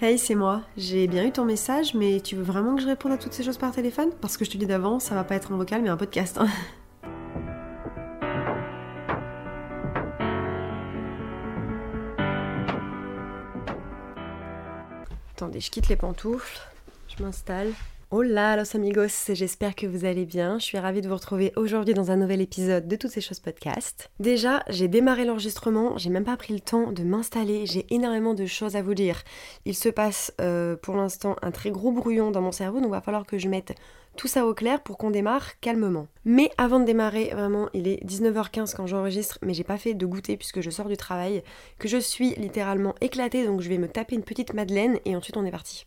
Hey, c'est moi. J'ai bien eu ton message, mais tu veux vraiment que je réponde à toutes ces choses par téléphone? Parce que je te dis d'avant, ça va pas être un vocal, mais un podcast. hein. Attendez, je quitte les pantoufles, je m'installe. Hola los amigos, j'espère que vous allez bien. Je suis ravie de vous retrouver aujourd'hui dans un nouvel épisode de Toutes ces choses podcast. Déjà, j'ai démarré l'enregistrement, j'ai même pas pris le temps de m'installer, j'ai énormément de choses à vous dire. Il se passe euh, pour l'instant un très gros brouillon dans mon cerveau, donc va falloir que je mette tout ça au clair pour qu'on démarre calmement. Mais avant de démarrer, vraiment, il est 19h15 quand j'enregistre, mais j'ai pas fait de goûter puisque je sors du travail, que je suis littéralement éclatée, donc je vais me taper une petite madeleine et ensuite on est parti.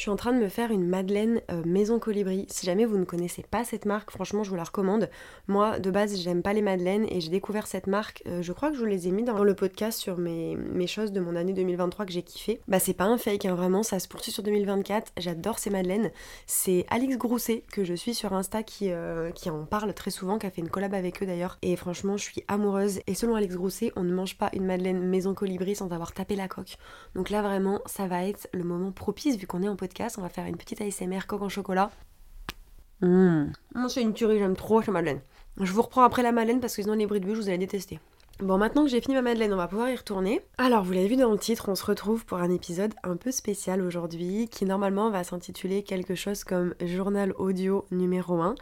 Je suis en train de me faire une Madeleine euh, Maison Colibri. Si jamais vous ne connaissez pas cette marque, franchement, je vous la recommande. Moi, de base, j'aime pas les Madeleines et j'ai découvert cette marque. euh, je crois que je vous les ai mis dans le podcast sur mes, mes choses de mon année 2023 que j'ai kiffé. Bah, c'est pas un fake, hein, vraiment, ça se poursuit sur 2024. J'adore ces Madeleines. C'est Alix Grousset que je suis sur Insta qui, euh, qui en parle très souvent, qui a fait une collab avec eux d'ailleurs. Et franchement, je suis amoureuse. Et selon Alix Grousset, on ne mange pas une Madeleine Maison Colibri sans avoir tapé la coque. Donc là, vraiment, ça va être le moment propice vu qu'on est en podcast. On va faire une petite ASMR coque en chocolat. Mmh. C'est une tuerie, j'aime trop la Madeleine. Je vous reprends après la Madeleine parce que sinon les bruits de bouche, vous allez détester. Bon, maintenant que j'ai fini ma Madeleine, on va pouvoir y retourner. Alors, vous l'avez vu dans le titre, on se retrouve pour un épisode un peu spécial aujourd'hui qui normalement va s'intituler quelque chose comme Journal audio numéro 1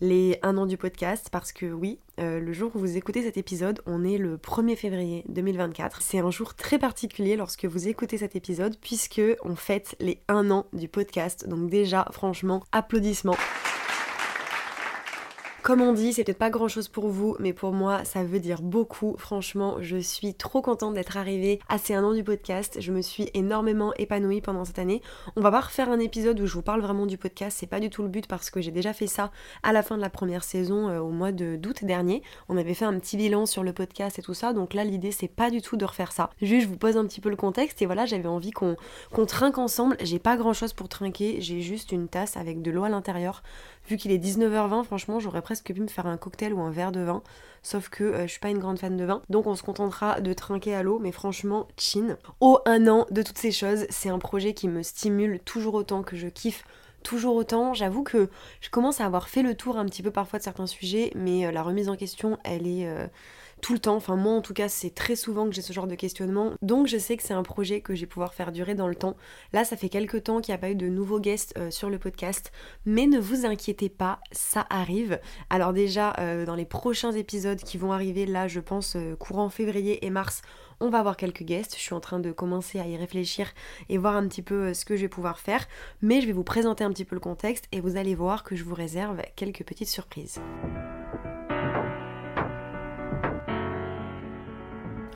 les un an du podcast parce que oui, euh, le jour où vous écoutez cet épisode, on est le 1er février 2024. C'est un jour très particulier lorsque vous écoutez cet épisode puisque on fête les un an du podcast. Donc déjà, franchement, applaudissements. Comme on dit, c'est peut-être pas grand chose pour vous, mais pour moi, ça veut dire beaucoup. Franchement, je suis trop contente d'être arrivée à ces un an du podcast. Je me suis énormément épanouie pendant cette année. On va pas refaire un épisode où je vous parle vraiment du podcast, c'est pas du tout le but parce que j'ai déjà fait ça à la fin de la première saison euh, au mois de d'août dernier. On avait fait un petit bilan sur le podcast et tout ça, donc là l'idée c'est pas du tout de refaire ça. Juste je vous pose un petit peu le contexte et voilà, j'avais envie qu'on trinque ensemble. J'ai pas grand chose pour trinquer, j'ai juste une tasse avec de l'eau à l'intérieur. Vu qu'il est 19h20, franchement, j'aurais presque pu me faire un cocktail ou un verre de vin. Sauf que euh, je suis pas une grande fan de vin. Donc on se contentera de trinquer à l'eau, mais franchement, chin. Au un an de toutes ces choses, c'est un projet qui me stimule toujours autant, que je kiffe toujours autant. J'avoue que je commence à avoir fait le tour un petit peu parfois de certains sujets, mais euh, la remise en question, elle est euh, tout le temps. Enfin, moi en tout cas, c'est très souvent que j'ai ce genre de questionnement. Donc, je sais que c'est un projet que je vais pouvoir faire durer dans le temps. Là, ça fait quelques temps qu'il n'y a pas eu de nouveaux guests euh, sur le podcast, mais ne vous inquiétez pas, ça arrive. Alors, déjà, euh, dans les prochains épisodes qui vont arriver, là, je pense euh, courant février et mars, on va avoir quelques guests. Je suis en train de commencer à y réfléchir et voir un petit peu ce que je vais pouvoir faire. Mais je vais vous présenter un petit peu le contexte et vous allez voir que je vous réserve quelques petites surprises.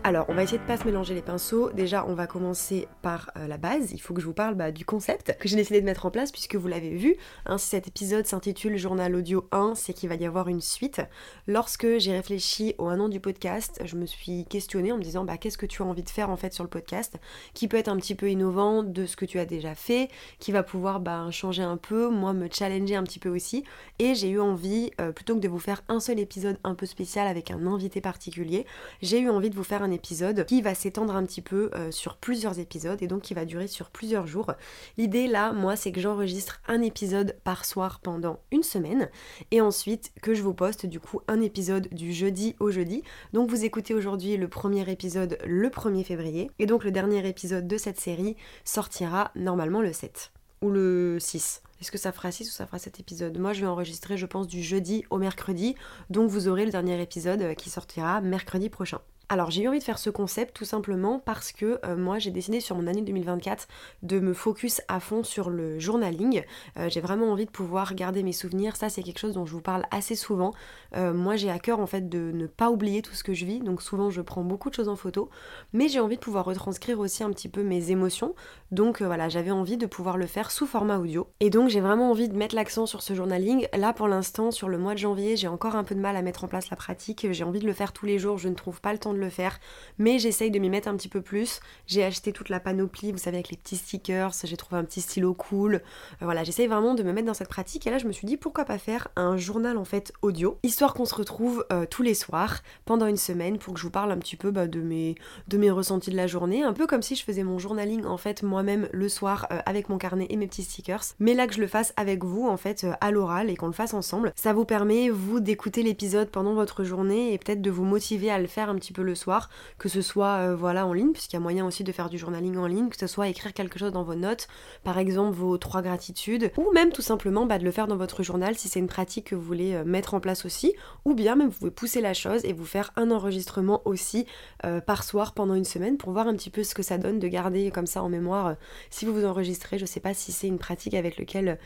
Alors, on va essayer de pas se mélanger les pinceaux. Déjà, on va commencer par euh, la base. Il faut que je vous parle bah, du concept que j'ai décidé de mettre en place puisque vous l'avez vu. hein, si cet épisode s'intitule Journal Audio 1, c'est qu'il va y avoir une suite. Lorsque j'ai réfléchi au un an du podcast, je me suis questionnée en me disant bah, qu'est-ce que tu as envie de faire en fait sur le podcast qui peut être un petit peu innovant de ce que tu as déjà fait, qui va pouvoir bah, changer un peu, moi me challenger un petit peu aussi. Et j'ai eu envie, euh, plutôt que de vous faire un seul épisode un peu spécial avec un invité particulier, j'ai eu envie de vous faire un épisode qui va s'étendre un petit peu euh, sur plusieurs épisodes et donc qui va durer sur plusieurs jours. L'idée là, moi, c'est que j'enregistre un épisode par soir pendant une semaine et ensuite que je vous poste du coup un épisode du jeudi au jeudi. Donc vous écoutez aujourd'hui le premier épisode le 1er février et donc le dernier épisode de cette série sortira normalement le 7 ou le 6. Est-ce que ça fera 6 ou ça fera 7 épisodes? Moi je vais enregistrer je pense du jeudi au mercredi, donc vous aurez le dernier épisode euh, qui sortira mercredi prochain. Alors j'ai eu envie de faire ce concept tout simplement parce que euh, moi j'ai décidé sur mon année 2024 de me focus à fond sur le journaling. Euh, j'ai vraiment envie de pouvoir garder mes souvenirs, ça c'est quelque chose dont je vous parle assez souvent. Euh, moi j'ai à cœur en fait de ne pas oublier tout ce que je vis, donc souvent je prends beaucoup de choses en photo, mais j'ai envie de pouvoir retranscrire aussi un petit peu mes émotions. Donc voilà, j'avais envie de pouvoir le faire sous format audio. Et donc j'ai vraiment envie de mettre l'accent sur ce journaling. Là pour l'instant sur le mois de janvier j'ai encore un peu de mal à mettre en place la pratique, j'ai envie de le faire tous les jours, je ne trouve pas le temps de le faire, mais j'essaye de m'y mettre un petit peu plus. J'ai acheté toute la panoplie, vous savez, avec les petits stickers, j'ai trouvé un petit stylo cool. Euh, voilà, j'essaye vraiment de me mettre dans cette pratique et là je me suis dit pourquoi pas faire un journal en fait audio, histoire qu'on se retrouve euh, tous les soirs pendant une semaine pour que je vous parle un petit peu bah, de, mes, de mes ressentis de la journée, un peu comme si je faisais mon journaling en fait moi-même le soir euh, avec mon carnet et mes petits stickers, mais là que je le fasse avec vous en fait à l'oral et qu'on le fasse ensemble. Ça vous permet vous d'écouter l'épisode pendant votre journée et peut-être de vous motiver à le faire un petit peu le soir, que ce soit voilà en ligne, puisqu'il y a moyen aussi de faire du journaling en ligne, que ce soit écrire quelque chose dans vos notes, par exemple vos trois gratitudes, ou même tout simplement bah, de le faire dans votre journal si c'est une pratique que vous voulez euh, mettre en place aussi, ou bien même vous pouvez pousser la chose et vous faire un enregistrement aussi euh, par soir pendant une semaine pour voir un petit peu ce que ça donne de garder comme ça en mémoire euh, si vous vous enregistrez. Je sais pas si c'est une pratique avec laquelle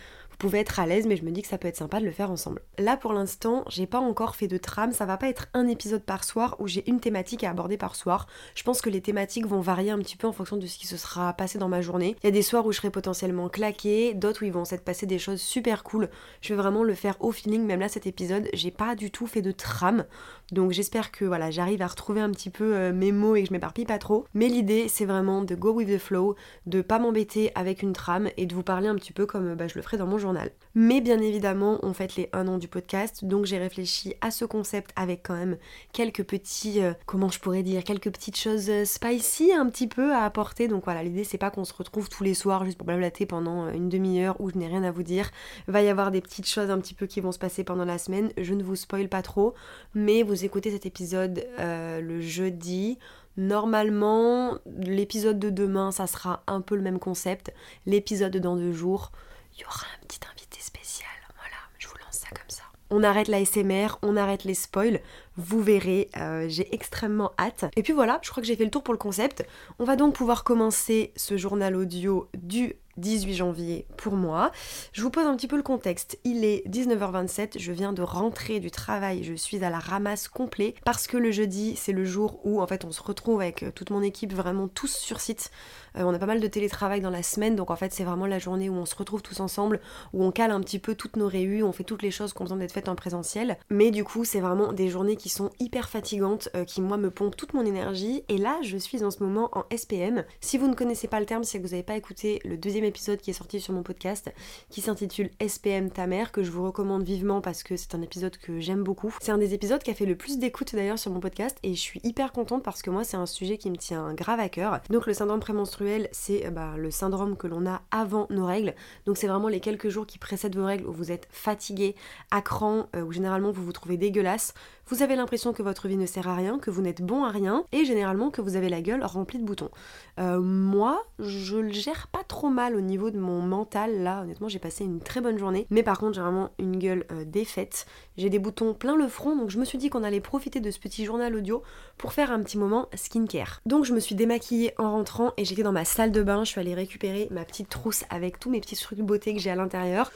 pouvez être à l'aise, mais je me dis que ça peut être sympa de le faire ensemble. Là pour l'instant, j'ai pas encore fait de trame, ça va pas être un épisode par soir où j'ai une thématique à aborder par soir. Je pense que les thématiques vont varier un petit peu en fonction de ce qui se sera passé dans ma journée. Il y a des soirs où je serai potentiellement claquée, d'autres où ils vont s'être passés des choses super cool. Je vais vraiment le faire au feeling, même là cet épisode, j'ai pas du tout fait de trame. Donc j'espère que voilà, j'arrive à retrouver un petit peu euh, mes mots et que je m'éparpille pas trop. Mais l'idée c'est vraiment de go with the flow, de pas m'embêter avec une trame et de vous parler un petit peu comme bah, je le ferai dans mon journal. Mais bien évidemment, on fête les un an du podcast, donc j'ai réfléchi à ce concept avec quand même quelques petits, euh, comment je pourrais dire, quelques petites choses euh, spicy un petit peu à apporter. Donc voilà, l'idée c'est pas qu'on se retrouve tous les soirs juste pour blablater pendant une demi-heure où je n'ai rien à vous dire. Va y avoir des petites choses un petit peu qui vont se passer pendant la semaine. Je ne vous spoil pas trop, mais vous écoutez cet épisode euh, le jeudi. Normalement, l'épisode de demain, ça sera un peu le même concept. L'épisode de dans deux jours, il y aura un petit invité spécial. Voilà, je vous lance ça comme ça. On arrête la SMR, on arrête les spoils. Vous verrez, euh, j'ai extrêmement hâte. Et puis voilà, je crois que j'ai fait le tour pour le concept. On va donc pouvoir commencer ce journal audio du 18 janvier pour moi. Je vous pose un petit peu le contexte. Il est 19h27, je viens de rentrer du travail, je suis à la ramasse complet parce que le jeudi c'est le jour où en fait on se retrouve avec euh, toute mon équipe vraiment tous sur site. Euh, on a pas mal de télétravail dans la semaine donc en fait c'est vraiment la journée où on se retrouve tous ensemble, où on cale un petit peu toutes nos réunions, on fait toutes les choses qui ont besoin d'être faites en présentiel. Mais du coup c'est vraiment des journées qui sont hyper fatigantes, euh, qui moi me pompent toute mon énergie et là je suis en ce moment en SPM. Si vous ne connaissez pas le terme, c'est que vous n'avez pas écouté le deuxième épisode qui est sorti sur mon podcast qui s'intitule SPM ta mère que je vous recommande vivement parce que c'est un épisode que j'aime beaucoup. C'est un des épisodes qui a fait le plus d'écoute d'ailleurs sur mon podcast et je suis hyper contente parce que moi c'est un sujet qui me tient grave à cœur. Donc le syndrome prémenstruel c'est euh, bah, le syndrome que l'on a avant nos règles. Donc c'est vraiment les quelques jours qui précèdent vos règles où vous êtes fatigué, à cran, euh, où généralement vous vous trouvez dégueulasse. Vous avez l'impression que votre vie ne sert à rien, que vous n'êtes bon à rien et généralement que vous avez la gueule remplie de boutons. Euh, moi, je le gère pas trop mal au niveau de mon mental. Là, honnêtement, j'ai passé une très bonne journée. Mais par contre, j'ai vraiment une gueule euh, défaite. J'ai des boutons plein le front, donc je me suis dit qu'on allait profiter de ce petit journal audio pour faire un petit moment skincare. Donc je me suis démaquillée en rentrant et j'étais dans ma salle de bain. Je suis allée récupérer ma petite trousse avec tous mes petits trucs beauté que j'ai à l'intérieur.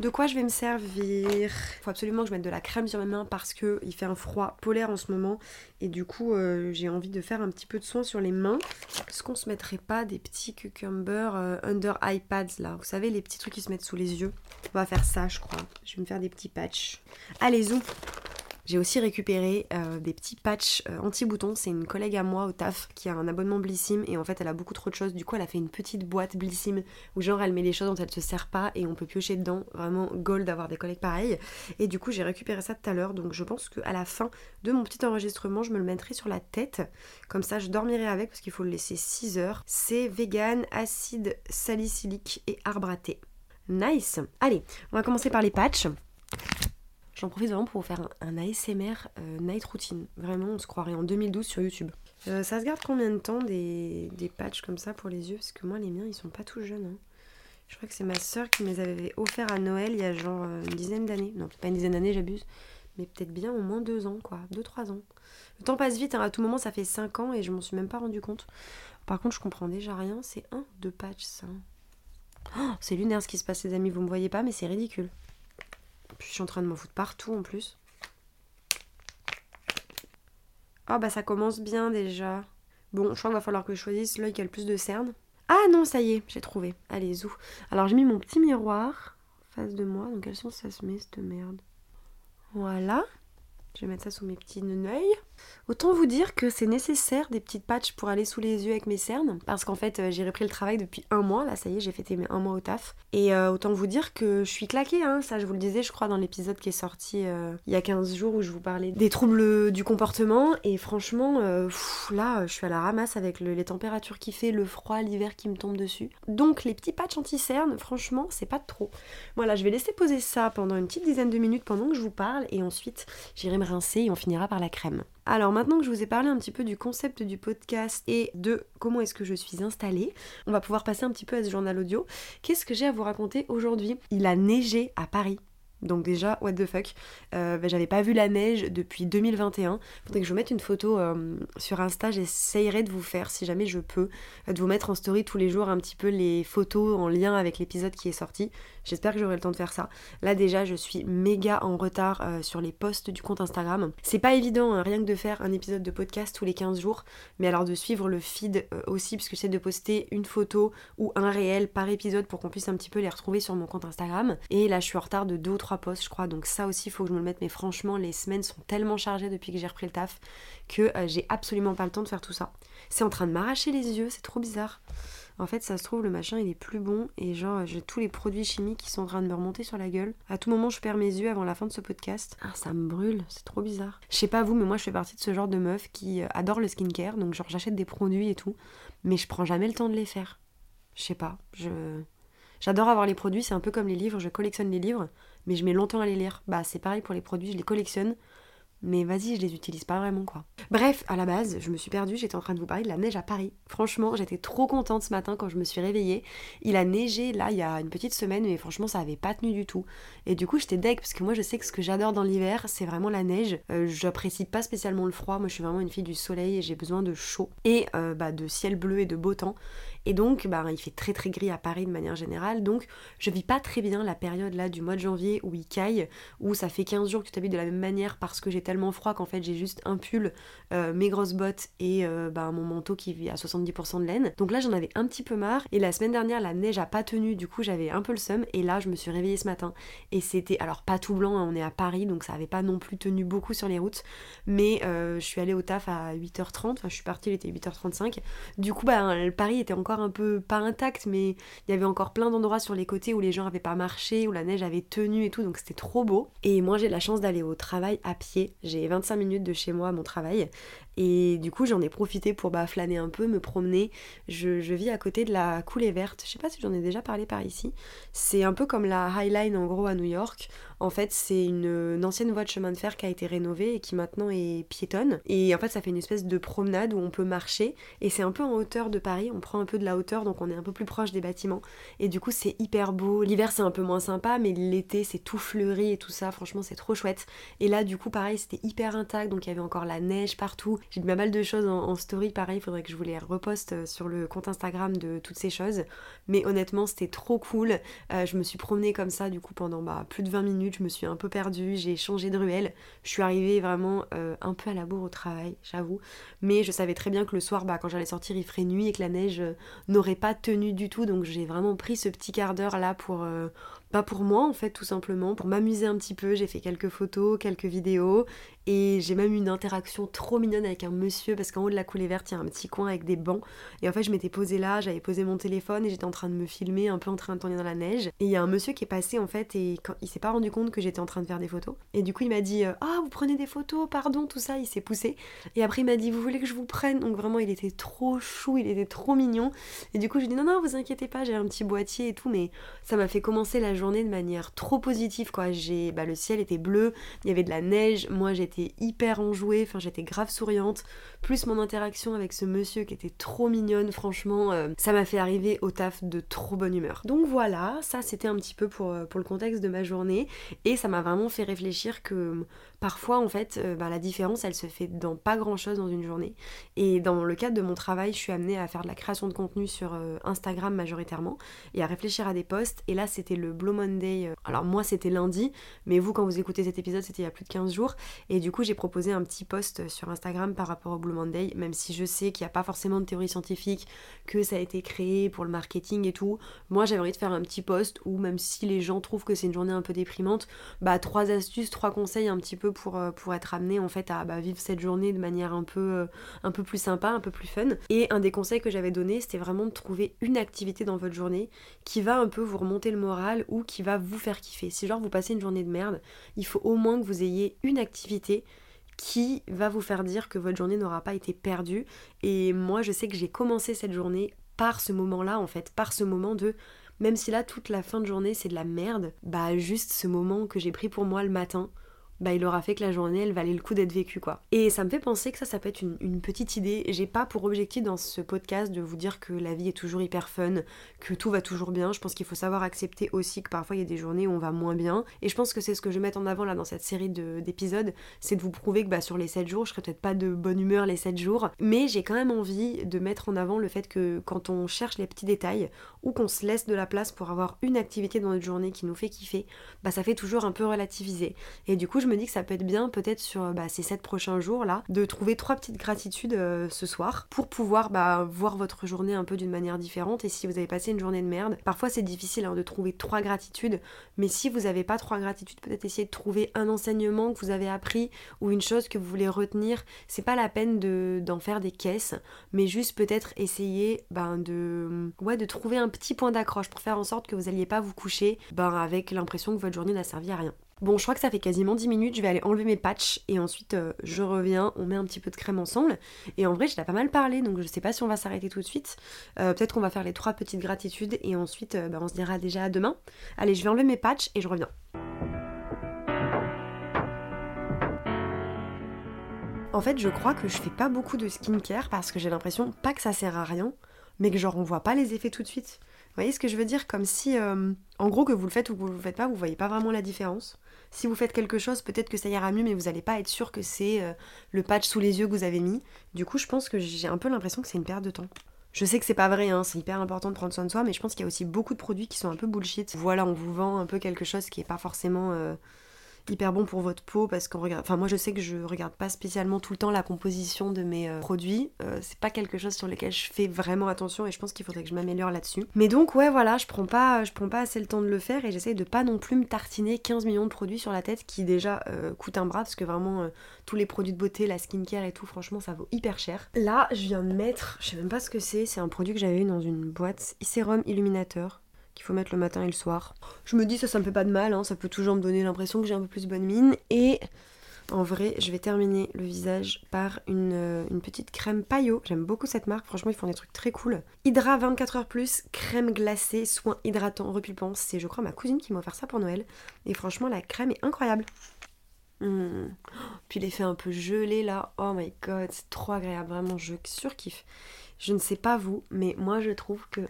De quoi je vais me servir? Il faut absolument que je mette de la crème sur mes mains parce que il fait un froid polaire en ce moment et du coup euh, j'ai envie de faire un petit peu de soin sur les mains. Est-ce qu'on se mettrait pas des petits cucumbers euh, under iPads là? Vous savez les petits trucs qui se mettent sous les yeux On va faire ça je crois. Je vais me faire des petits patchs. Allez zou j'ai aussi récupéré euh, des petits patchs euh, anti-boutons. C'est une collègue à moi au taf qui a un abonnement Blissim et en fait elle a beaucoup trop de choses. Du coup elle a fait une petite boîte Blissim où genre elle met les choses dont elle se sert pas et on peut piocher dedans. Vraiment gold d'avoir des collègues pareils. Et du coup j'ai récupéré ça tout à l'heure. Donc je pense qu'à la fin de mon petit enregistrement je me le mettrai sur la tête. Comme ça je dormirai avec parce qu'il faut le laisser 6 heures. C'est vegan, acide salicylique et arbre à thé. Nice Allez, on va commencer par les patchs. J'en profite vraiment pour vous faire un, ASMR euh, night routine. Vraiment, on se croirait en 2012 sur YouTube. Euh, ça se garde combien de temps des, des, patchs comme ça pour les yeux? Parce que moi, les miens, ils sont pas tout jeunes. Hein. Je crois que c'est ma soeur qui me les avait offerts à Noël il y a genre euh, une dizaine d'années. Non, pas une dizaine d'années, j'abuse. Mais peut-être bien au moins deux ans, quoi. Deux, trois ans. Le temps passe vite, hein. à tout moment, ça fait cinq ans et je m'en suis même pas rendu compte. Par contre, je comprends déjà rien. C'est un, deux patchs, ça. Oh, c'est lunaire ce qui se passe, les amis. Vous me voyez pas, mais c'est ridicule. Puis je suis en train de m'en foutre partout en plus. Oh bah ça commence bien déjà. Bon, je crois qu'il va falloir que je choisisse l'œil qui a le plus de cernes. Ah non, ça y est, j'ai trouvé. Allez, zou. Alors j'ai mis mon petit miroir face de moi. Donc quel sens ça se met cette merde Voilà. Je vais mettre ça sous mes petits œils. Autant vous dire que c'est nécessaire des petites patchs pour aller sous les yeux avec mes cernes, parce qu'en fait euh, j'ai repris le travail depuis un mois, là ça y est j'ai fêté mes un mois au taf, et euh, autant vous dire que je suis claquée, hein, ça je vous le disais je crois dans l'épisode qui est sorti euh, il y a 15 jours où je vous parlais des troubles du comportement, et franchement là je suis à la ramasse avec les températures qui fait, le froid, l'hiver qui me tombe dessus. Donc les petits patchs anti-cernes, franchement c'est pas trop. Voilà je vais laisser poser ça pendant une petite dizaine de minutes pendant que je vous parle, et ensuite j'irai me rincer et on finira par la crème. Alors maintenant que je vous ai parlé un petit peu du concept du podcast et de comment est-ce que je suis installée, on va pouvoir passer un petit peu à ce journal audio. Qu'est-ce que j'ai à vous raconter aujourd'hui? Il a neigé à Paris. Donc déjà, what the fuck, euh, bah, j'avais pas vu la neige depuis 2021. Faudrait que je vous mette une photo euh, sur Insta, j'essayerai de vous faire, si jamais je peux, euh, de vous mettre en story tous les jours un petit peu les photos en lien avec l'épisode qui est sorti. J'espère que j'aurai le temps de faire ça. Là déjà, je suis méga en retard sur les posts du compte Instagram. C'est pas évident, hein, rien que de faire un épisode de podcast tous les 15 jours, mais alors de suivre le feed aussi, puisque c'est de poster une photo ou un réel par épisode pour qu'on puisse un petit peu les retrouver sur mon compte Instagram. Et là, je suis en retard de 2 ou 3 postes, je crois. Donc ça aussi, il faut que je me le mette. Mais franchement, les semaines sont tellement chargées depuis que j'ai repris le taf que euh, j'ai absolument pas le temps de faire tout ça. C'est en train de m'arracher les yeux, c'est trop bizarre. En fait, ça se trouve, le machin il est plus bon et genre j'ai tous les produits chimiques qui sont en train de me remonter sur la gueule. À tout moment, je perds mes yeux avant la fin de ce podcast. Ah, ça me brûle, c'est trop bizarre. Je sais pas vous, mais moi je fais partie de ce genre de meuf qui euh, adore le skincare, donc genre j'achète des produits et tout, mais je prends jamais le temps de les faire. Je sais pas, je. J'adore avoir les produits, c'est un peu comme les livres, je collectionne les livres, mais je mets longtemps à les lire. Bah c'est pareil pour les produits, je les collectionne, mais vas-y, je les utilise pas vraiment quoi. Bref, à la base, je me suis perdue, j'étais en train de vous parler de la neige à Paris. Franchement, j'étais trop contente ce matin quand je me suis réveillée. Il a neigé là il y a une petite semaine, mais franchement, ça avait pas tenu du tout. Et du coup, j'étais deg parce que moi, je sais que ce que j'adore dans l'hiver, c'est vraiment la neige. Euh, j'apprécie pas spécialement le froid, moi je suis vraiment une fille du soleil et j'ai besoin de chaud et euh, bah, de ciel bleu et de beau temps. Et donc, bah, il fait très très gris à Paris de manière générale. Donc, je vis pas très bien la période là du mois de janvier où il caille, où ça fait 15 jours que tu t'habilles de la même manière parce que j'ai tellement froid qu'en fait j'ai juste un pull, euh, mes grosses bottes et euh, bah, mon manteau qui vit à 70% de laine. Donc là, j'en avais un petit peu marre. Et la semaine dernière, la neige a pas tenu, du coup, j'avais un peu le seum. Et là, je me suis réveillée ce matin. Et c'était, alors pas tout blanc, hein, on est à Paris, donc ça avait pas non plus tenu beaucoup sur les routes. Mais euh, je suis allée au taf à 8h30, enfin je suis partie, il était 8h35. Du coup, bah, Paris était encore un peu pas intact, mais il y avait encore plein d'endroits sur les côtés où les gens avaient pas marché, où la neige avait tenu et tout, donc c'était trop beau. Et moi j'ai la chance d'aller au travail à pied. J'ai 25 minutes de chez moi à mon travail. Et du coup, j'en ai profité pour bah, flâner un peu, me promener. Je, vis à côté de la coulée verte. Je sais pas si j'en ai déjà parlé par ici. C'est un peu comme la High Line en gros à New York. En fait, c'est une, ancienne voie de chemin de fer qui a été rénovée et qui maintenant est piétonne. Et en fait, ça fait une espèce de promenade où on peut marcher. Et c'est un peu en hauteur de Paris. On prend un peu de la hauteur, donc on est un peu plus proche des bâtiments. Et du coup, c'est hyper beau. L'hiver, c'est un peu moins sympa, mais l'été, c'est tout fleuri et tout ça. Franchement, c'est trop chouette. Et là, du coup, pareil, c'était hyper intact. Donc il y avait encore la neige partout. J'ai mis pas mal de choses en, story, pareil, il faudrait que je vous les reposte euh, sur le compte Instagram de toutes ces choses. Mais honnêtement, c'était trop cool. Euh, je me suis promenée comme ça, du coup, pendant bah, plus de 20 minutes. Je me suis un peu perdue, j'ai changé de ruelle. Je suis arrivée vraiment euh, un peu à la bourre au travail, j'avoue. Mais je savais très bien que le soir, bah, quand j'allais sortir, il ferait nuit et que la neige n'aurait pas tenu du tout. Donc j'ai vraiment pris ce petit quart d'heure là pour pas pour moi en fait tout simplement, pour m'amuser un petit peu, j'ai fait quelques photos, quelques vidéos. Et j'ai même eu une interaction trop mignonne avec un monsieur parce qu'en haut de la coulée verte il y a un petit coin avec des bancs. Et en fait je m'étais posée là, j'avais posé mon téléphone et j'étais en train de me filmer un peu en train de tourner dans la neige. Et il y a un monsieur qui est passé en fait et quand, il s'est pas rendu compte que j'étais en train de faire des photos. Et du coup il m'a dit euh, ah vous prenez des photos pardon tout ça il s'est poussé. Et après il m'a dit vous voulez que je vous prenne? Donc vraiment il était trop chou il était trop mignon. Et du coup j'ai dit non non vous inquiétez pas j'ai un petit boîtier et tout mais ça m'a fait commencer la de manière trop positive quoi. J'ai bah, le ciel était bleu, il y avait de la neige, moi j'étais hyper enjouée, enfin j'étais grave souriante, plus mon interaction avec ce monsieur qui était trop mignonne, franchement, euh, ça m'a fait arriver au taf de trop bonne humeur. Donc voilà, ça c'était un petit peu pour, euh, pour le contexte de ma journée et ça m'a vraiment fait réfléchir que parfois en fait euh, bah, la différence elle se fait dans pas grand chose dans une journée. Et dans le cadre de mon travail je suis amenée à faire de la création de contenu sur euh, Instagram majoritairement et à réfléchir à des posts. Et là c'était le Blue Monday euh, alors moi c'était lundi mais vous quand vous écoutez cet épisode c'était il y a plus de 15 jours. Et du coup j'ai proposé un petit post sur Instagram par rapport au Blue Monday même si je sais qu'il n'y a pas forcément de théorie scientifique que ça a été créé pour le marketing et tout. Moi j'avais envie de faire un petit post où même si les gens trouvent que c'est une journée un peu déprimante bah trois astuces trois conseils un petit peu pour, euh, pour être amené en fait à bah, vivre cette journée de manière un peu, euh, un peu plus sympa, un peu plus fun. Et un des conseils que j'avais donné, c'était vraiment de trouver une activité dans votre journée qui va un peu vous remonter le moral ou qui va vous faire kiffer. Si genre vous passez une journée de merde, il faut au moins que vous ayez une activité qui va vous faire dire que votre journée n'aura pas été perdue. Et moi, je sais que j'ai commencé cette journée par ce moment-là, en fait, par ce moment de même si là toute la fin de journée c'est de la merde, bah juste ce moment que j'ai pris pour moi le matin, bah il aura fait que la journée elle valait le coup d'être vécue quoi. Et ça me fait penser que ça ça peut être une, petite idée. J'ai pas pour objectif dans ce podcast de vous dire que la vie est toujours hyper fun, que tout va toujours bien. Je pense qu'il faut savoir accepter aussi que parfois il y a des journées où on va moins bien. Et je pense que c'est ce que je vais mettre en avant là dans cette série d'épisodes, c'est de vous prouver que bah, sur les 7 jours, je serai peut-être pas de bonne humeur les 7 jours, mais j'ai quand même envie de mettre en avant le fait que quand on cherche les petits détails ou qu'on se laisse de la place pour avoir une activité dans notre journée qui nous fait kiffer, bah ça fait toujours un peu relativiser. Et du coup me dis que ça peut être bien peut-être sur bah, ces 7 prochains jours là de trouver trois petites gratitudes euh, ce soir pour pouvoir bah, voir votre journée un peu d'une manière différente. Et si vous avez passé une journée de merde parfois c'est difficile hein, de trouver trois gratitudes. Mais si vous n'avez pas trois gratitudes peut-être essayer de trouver un enseignement que vous avez appris ou une chose que vous voulez retenir. C'est pas la peine de, d'en faire des caisses mais juste peut-être essayer ben, de, ouais, de trouver un petit point d'accroche pour faire en sorte que vous n'alliez pas vous coucher ben, avec l'impression que votre journée n'a servi à rien. Bon, je crois que ça fait quasiment 10 minutes, je vais aller enlever mes patchs et ensuite euh, je reviens, on met un petit peu de crème ensemble. Et en vrai, j'ai pas mal parlé, donc je sais pas si on va s'arrêter tout de suite. Euh, peut-être qu'on va faire les trois petites gratitudes et ensuite euh, bah, on se dira déjà à demain. Allez, je vais enlever mes patchs et je reviens. En fait, je crois que je fais pas beaucoup de skincare parce que j'ai l'impression pas que ça sert à rien, mais que genre on voit pas les effets tout de suite. Vous voyez ce que je veux dire? Comme si, en gros, que vous le faites ou que vous le faites pas, vous voyez pas vraiment la différence. Si vous faites quelque chose, peut-être que ça ira mieux, mais vous n'allez pas être sûr que c'est euh, le patch sous les yeux que vous avez mis. Du coup, je pense que j'ai un peu l'impression que c'est une perte de temps. Je sais que c'est pas vrai, hein, c'est hyper important de prendre soin de soi, mais je pense qu'il y a aussi beaucoup de produits qui sont un peu bullshit. Voilà, on vous vend un peu quelque chose qui est pas forcément euh, hyper bon pour votre peau parce qu'on regarde. Moi je sais que je regarde pas spécialement tout le temps la composition de mes euh, produits. Euh, c'est pas quelque chose sur lequel je fais vraiment attention et je pense qu'il faudrait que je m'améliore là-dessus. Mais donc, ouais, voilà, je prends pas, je prends pas assez le temps de le faire et j'essaye de pas non plus me tartiner 15 millions de produits sur la tête qui déjà euh, coûtent un bras parce que vraiment tous les produits de beauté, la skincare et tout, franchement, ça vaut hyper cher. Là, je viens de mettre, je sais même pas ce que c'est, c'est un produit que j'avais eu dans une boîte, Sérum Illuminateur qu'il faut mettre le matin et le soir. Je me dis ça, ça me fait pas de mal, hein, ça peut toujours me donner l'impression que j'ai un peu plus bonne mine. Et en vrai, je vais terminer le visage par une, euh, petite crème paillot. J'aime beaucoup cette marque, franchement, ils font des trucs très cool. Hydra 24 heures plus, crème glacée, soin hydratant, repulpant. C'est, je crois, ma cousine qui m'a offert ça pour Noël. Et franchement, la crème est incroyable. Hmm. Puis l'effet un peu gelé là, oh my god, c'est trop agréable, vraiment, je surkiffe. Je ne sais pas vous, mais moi je trouve que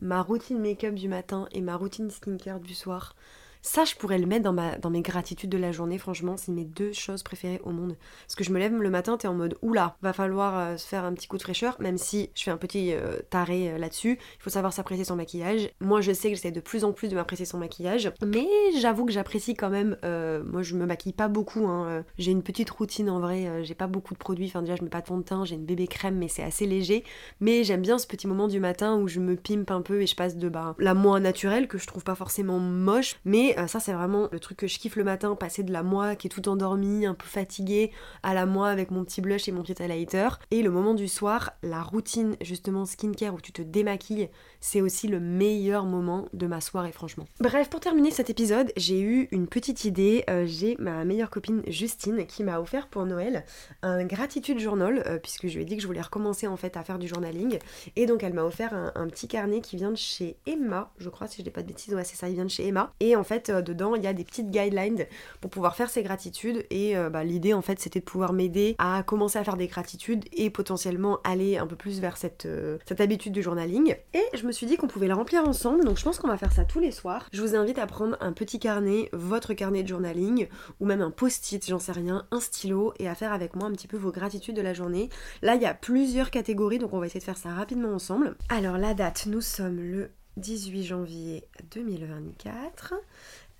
ma routine make-up du matin et ma routine skincare du soir ça, je pourrais le mettre dans, ma, dans mes gratitudes de la journée, franchement, c'est mes deux choses préférées au monde. Parce que je me lève le matin, t'es en mode oula, va falloir euh, se faire un petit coup de fraîcheur, même si je fais un petit euh, taré euh, là-dessus. Il faut savoir s'apprécier son maquillage. Moi, je sais que j'essaie de plus en plus de m'apprécier son maquillage, mais j'avoue que j'apprécie quand même. moi, je me maquille pas beaucoup, hein, j'ai une petite routine en vrai, j'ai pas beaucoup de produits. Enfin, déjà, je mets pas de fond de teint, j'ai une bébé crème, mais c'est assez léger. Mais j'aime bien ce petit moment du matin où je me pimpe un peu et je passe de bah, la moins naturelle, que je trouve pas forcément moche, mais euh, ça c'est vraiment le truc que je kiffe le matin, passer de la moi qui est tout endormie, un peu fatiguée, à la moi avec mon petit blush et mon petit highlighter. Et le moment du soir, la routine justement skincare où tu te démaquilles, c'est aussi le meilleur moment de ma soirée franchement. Bref, pour terminer cet épisode, j'ai eu une petite idée. Euh, j'ai ma meilleure copine Justine qui m'a offert pour Noël un gratitude journal, euh, puisque je lui ai dit que je voulais recommencer en fait à faire du journaling. Et donc elle m'a offert un, petit carnet qui vient de chez Emma, je crois si je dis pas de bêtises, ouais c'est ça, il vient de chez Emma. Et en fait, dedans, il y a des petites guidelines pour pouvoir faire ses gratitudes. Et euh, bah, l'idée, en fait, c'était de pouvoir m'aider à commencer à faire des gratitudes et potentiellement aller un peu plus vers cette, euh, cette habitude du journaling. Et je me suis dit qu'on pouvait la remplir ensemble, donc je pense qu'on va faire ça tous les soirs. Je vous invite à prendre un petit carnet, votre carnet de journaling, ou même un post-it, j'en sais rien, un stylo, et à faire avec moi un petit peu vos gratitudes de la journée. Là, il y a plusieurs catégories, donc on va essayer de faire ça rapidement ensemble. Alors, la date, nous sommes le 18 janvier 2024.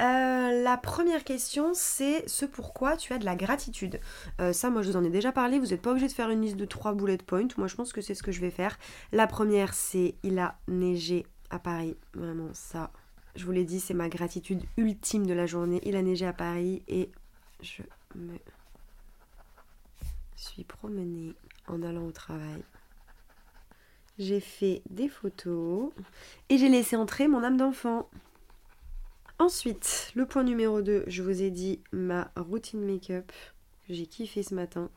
Euh, la première question, c'est ce pourquoi tu as de la gratitude. Euh, ça, moi, je vous en ai déjà parlé. Vous n'êtes pas obligé de faire une liste de trois bullet points. Moi, je pense que c'est ce que je vais faire. La première, c'est il a neigé à Paris. Vraiment, ça, je vous l'ai dit, c'est ma gratitude ultime de la journée. Il a neigé à Paris et je me suis promenée en allant au travail. J'ai fait des photos et j'ai laissé entrer mon âme d'enfant. Ensuite, le point numéro 2, je vous ai dit ma routine make-up. J'ai kiffé ce matin.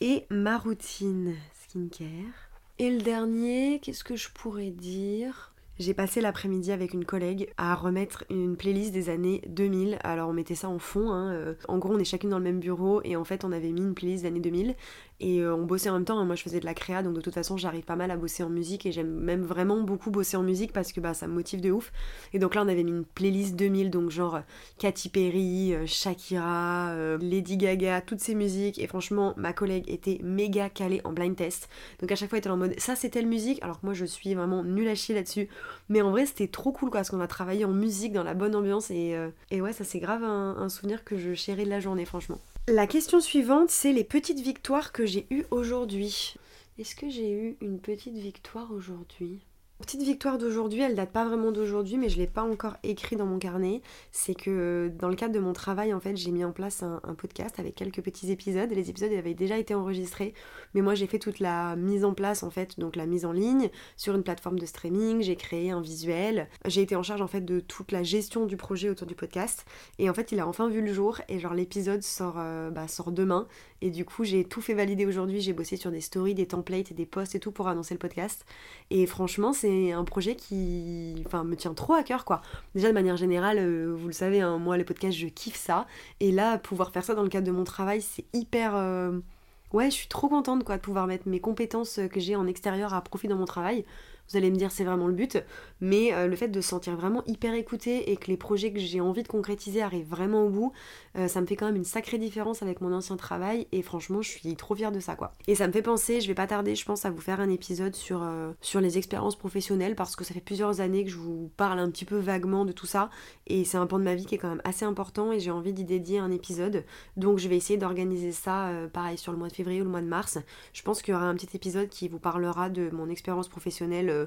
Et ma routine skincare. Et le dernier, qu'est-ce que je pourrais dire? J'ai passé l'après-midi avec une collègue à remettre une playlist des années 2000. Alors on mettait ça en fond. Hein, euh. En gros, on est chacune dans le même bureau et en fait, on avait mis une playlist des années 2000 et euh, on bossait en même temps. Hein. Moi, je faisais de la créa, donc de toute façon, j'arrive pas mal à bosser en musique et j'aime même vraiment beaucoup bosser en musique parce que bah, ça me motive de ouf. Et donc là, on avait mis une playlist 2000, donc genre euh, Katy Perry, euh, Shakira, Lady Gaga, toutes ces musiques. Et franchement, ma collègue était méga calée en blind test. Donc à chaque fois, elle était en mode ça, c'est telle musique. Alors que moi, je suis vraiment nulle à chier là-dessus. Mais en vrai, c'était trop cool quoi, parce qu'on a travaillé en musique dans la bonne ambiance. Et, et ouais, ça, c'est grave un, un souvenir que je chéris de la journée, franchement. La question suivante, c'est les petites victoires que j'ai eues aujourd'hui. Est-ce que j'ai eu une petite victoire aujourd'hui? Petite victoire d'aujourd'hui, elle date pas vraiment d'aujourd'hui, mais je l'ai pas encore écrit dans mon carnet. C'est que dans le cadre de mon travail, en fait, j'ai mis en place un, podcast avec quelques petits épisodes. Les épisodes avaient déjà été enregistrés, mais moi j'ai fait toute la mise en place, en fait, donc la mise en ligne sur une plateforme de streaming. J'ai créé un visuel. J'ai été en charge en fait de toute la gestion du projet autour du podcast. Et en fait, il a enfin vu le jour. Et genre l'épisode sort, euh, bah, sort demain. Et du coup, j'ai tout fait valider aujourd'hui. J'ai bossé sur des stories, des templates des posts et tout pour annoncer le podcast. Et franchement, c'est un projet qui enfin, me tient trop à cœur, quoi. Déjà, de manière générale, euh, vous le savez, hein, moi, les podcasts, je kiffe ça. Et là, pouvoir faire ça dans le cadre de mon travail, c'est hyper... Euh, ouais, je suis trop contente, de pouvoir mettre mes compétences que j'ai en extérieur à profit dans mon travail. Vous allez me dire c'est vraiment le but, mais euh, le fait de se sentir vraiment hyper écouté et que les projets que j'ai envie de concrétiser arrivent vraiment au bout, euh, ça me fait quand même une sacrée différence avec mon ancien travail et franchement je suis trop fière de ça quoi. Et ça me fait penser, je vais pas tarder je pense à vous faire un épisode sur, euh, sur les expériences professionnelles parce que ça fait plusieurs années que je vous parle un petit peu vaguement de tout ça et c'est un point de ma vie qui est quand même assez important et j'ai envie d'y dédier un épisode. Donc je vais essayer d'organiser ça pareil sur le mois de février ou le mois de mars. Je pense qu'il y aura un petit épisode qui vous parlera de mon expérience professionnelle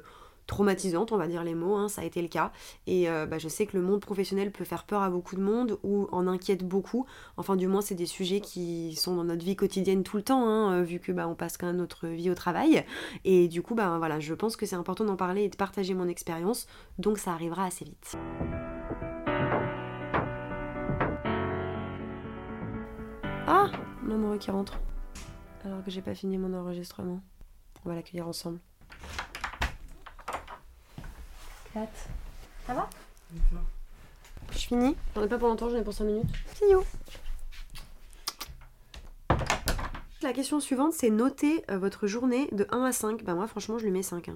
traumatisante, on va dire les mots, hein, ça a été le cas. Et euh, bah, je sais que le monde professionnel peut faire peur à beaucoup de monde ou en inquiète beaucoup. Enfin, du moins, c'est des sujets qui sont dans notre vie quotidienne tout le temps, hein, euh, vu que bah, on passe quand même notre vie au travail. Et du coup, bah, voilà, je pense que c'est important d'en parler et de partager mon expérience, donc ça arrivera assez vite. Ah Mon amoureux qui rentre. Alors que j'ai pas fini mon enregistrement. On va l'accueillir ensemble. Ça va? Je finis. J'en ai pas pour longtemps, j'en ai pour 5 minutes. See you La question suivante, c'est noter euh, votre journée de 1 à 5. Bah moi franchement je lui mets 5.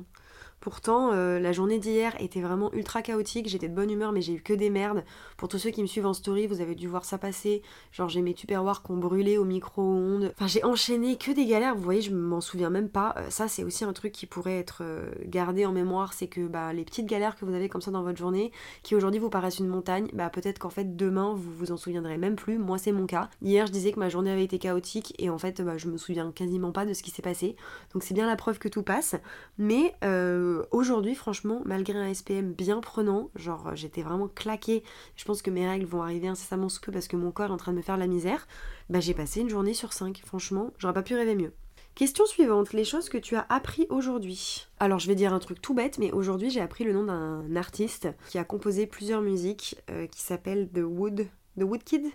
Pourtant, euh, la journée d'hier était vraiment ultra chaotique. J'étais de bonne humeur, mais j'ai eu que des merdes. Pour tous ceux qui me suivent en story, vous avez dû voir ça passer. Genre, j'ai mes tupperwares qui ont brûlé au micro-ondes. Enfin, j'ai enchaîné que des galères. Vous voyez, je m'en souviens même pas. Euh, ça, c'est aussi un truc qui pourrait être gardé en mémoire. C'est que bah, les petites galères que vous avez comme ça dans votre journée, qui aujourd'hui vous paraissent une montagne, bah, peut-être qu'en fait, demain, vous vous en souviendrez même plus. Moi, c'est mon cas. Hier, je disais que ma journée avait été chaotique et en fait, bah, je me souviens quasiment pas de ce qui s'est passé. Donc, c'est bien la preuve que tout passe. Mais. Euh, aujourd'hui, franchement, malgré un SPM bien prenant, genre j'étais vraiment claquée, je pense que mes règles vont arriver incessamment sous peu parce que mon corps est en train de me faire la misère, bah j'ai passé une journée sur 5. Franchement, j'aurais pas pu rêver mieux. Question suivante, les choses que tu as appris aujourd'hui. Alors je vais dire un truc tout bête, mais aujourd'hui j'ai appris le nom d'un artiste qui a composé plusieurs musiques euh, qui s'appelle The Wood, The Wood Kid,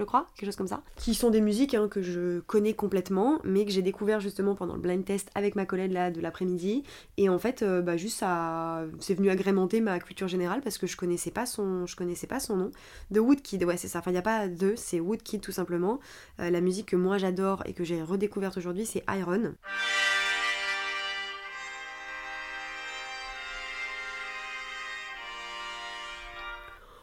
je crois, quelque chose comme ça, qui sont des musiques hein, que je connais complètement, mais que j'ai découvert justement pendant le blind test avec ma collègue là de l'après-midi. Et en fait, euh, bah, juste ça, c'est venu agrémenter ma culture générale parce que je connaissais pas son, je connaissais pas son nom. The Woodkid, ouais c'est ça. Enfin il n'y a pas de, c'est Woodkid tout simplement. Euh, la musique que moi j'adore et que j'ai redécouverte aujourd'hui, c'est Iron.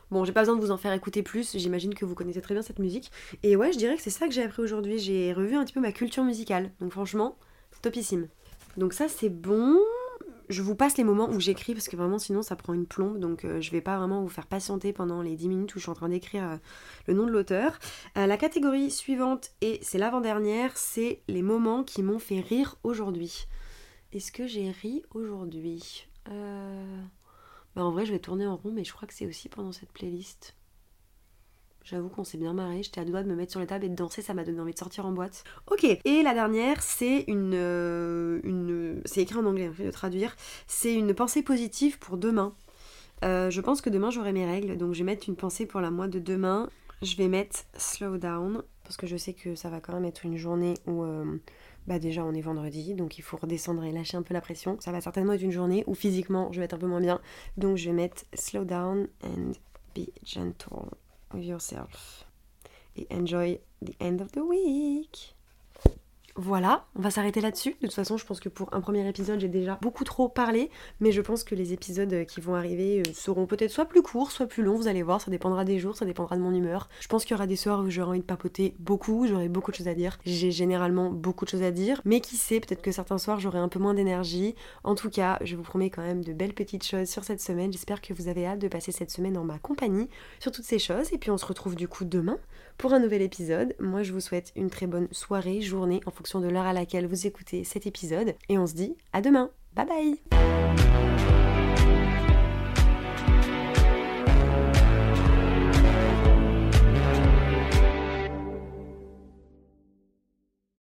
Bon, j'ai pas besoin de vous en faire écouter plus, j'imagine que vous connaissez très bien cette musique. Et ouais, je dirais que c'est ça que j'ai appris aujourd'hui. J'ai revu un petit peu ma culture musicale. Donc franchement, topissime. Donc ça, c'est bon. Je vous passe les moments où j'écris parce que vraiment sinon ça prend une plombe donc euh, je vais pas vraiment vous faire patienter pendant les 10 minutes où je suis en train d'écrire euh, le nom de l'auteur. Euh, la catégorie suivante et c'est l'avant-dernière, c'est les moments qui m'ont fait rire aujourd'hui. Est-ce que j'ai ri aujourd'hui? Euh... Bah, en vrai, je vais tourner en rond, mais je crois que c'est aussi pendant cette playlist. J'avoue qu'on s'est bien marré. J'étais à deux doigts de me mettre sur les tables et de danser. Ça m'a donné envie de sortir en boîte. Ok. Et la dernière, c'est une, euh, c'est écrit en anglais. Je vais le traduire. C'est une pensée positive pour demain. Euh, je pense que demain j'aurai mes règles, donc je vais mettre une pensée pour la mois de demain. Je vais mettre slow down parce que je sais que ça va quand même être une journée où euh, bah déjà on est vendredi, donc il faut redescendre et lâcher un peu la pression. Ça va certainement être une journée où physiquement je vais être un peu moins bien, donc je vais mettre slow down and be gentle with yourself et enjoy the end of the week. Voilà, on va s'arrêter là-dessus. De toute façon, je pense que pour un premier épisode, j'ai déjà beaucoup trop parlé, mais je pense que les épisodes euh, qui vont arriver euh, seront peut-être soit plus courts, soit plus longs, vous allez voir, ça dépendra des jours, ça dépendra de mon humeur. Je pense qu'il y aura des soirs où j'aurai envie de papoter beaucoup, j'aurai beaucoup de choses à dire. J'ai généralement beaucoup de choses à dire, mais qui sait, peut-être que certains soirs j'aurai un peu moins d'énergie. En tout cas, je vous promets quand même de belles petites choses sur cette semaine. J'espère que vous avez hâte de passer cette semaine en ma compagnie sur toutes ces choses, et puis on se retrouve du coup demain pour un nouvel épisode. Moi, je vous souhaite une très bonne soirée, journée, en fonction de l'heure à laquelle vous écoutez cet épisode. Et on se dit à demain. Bye bye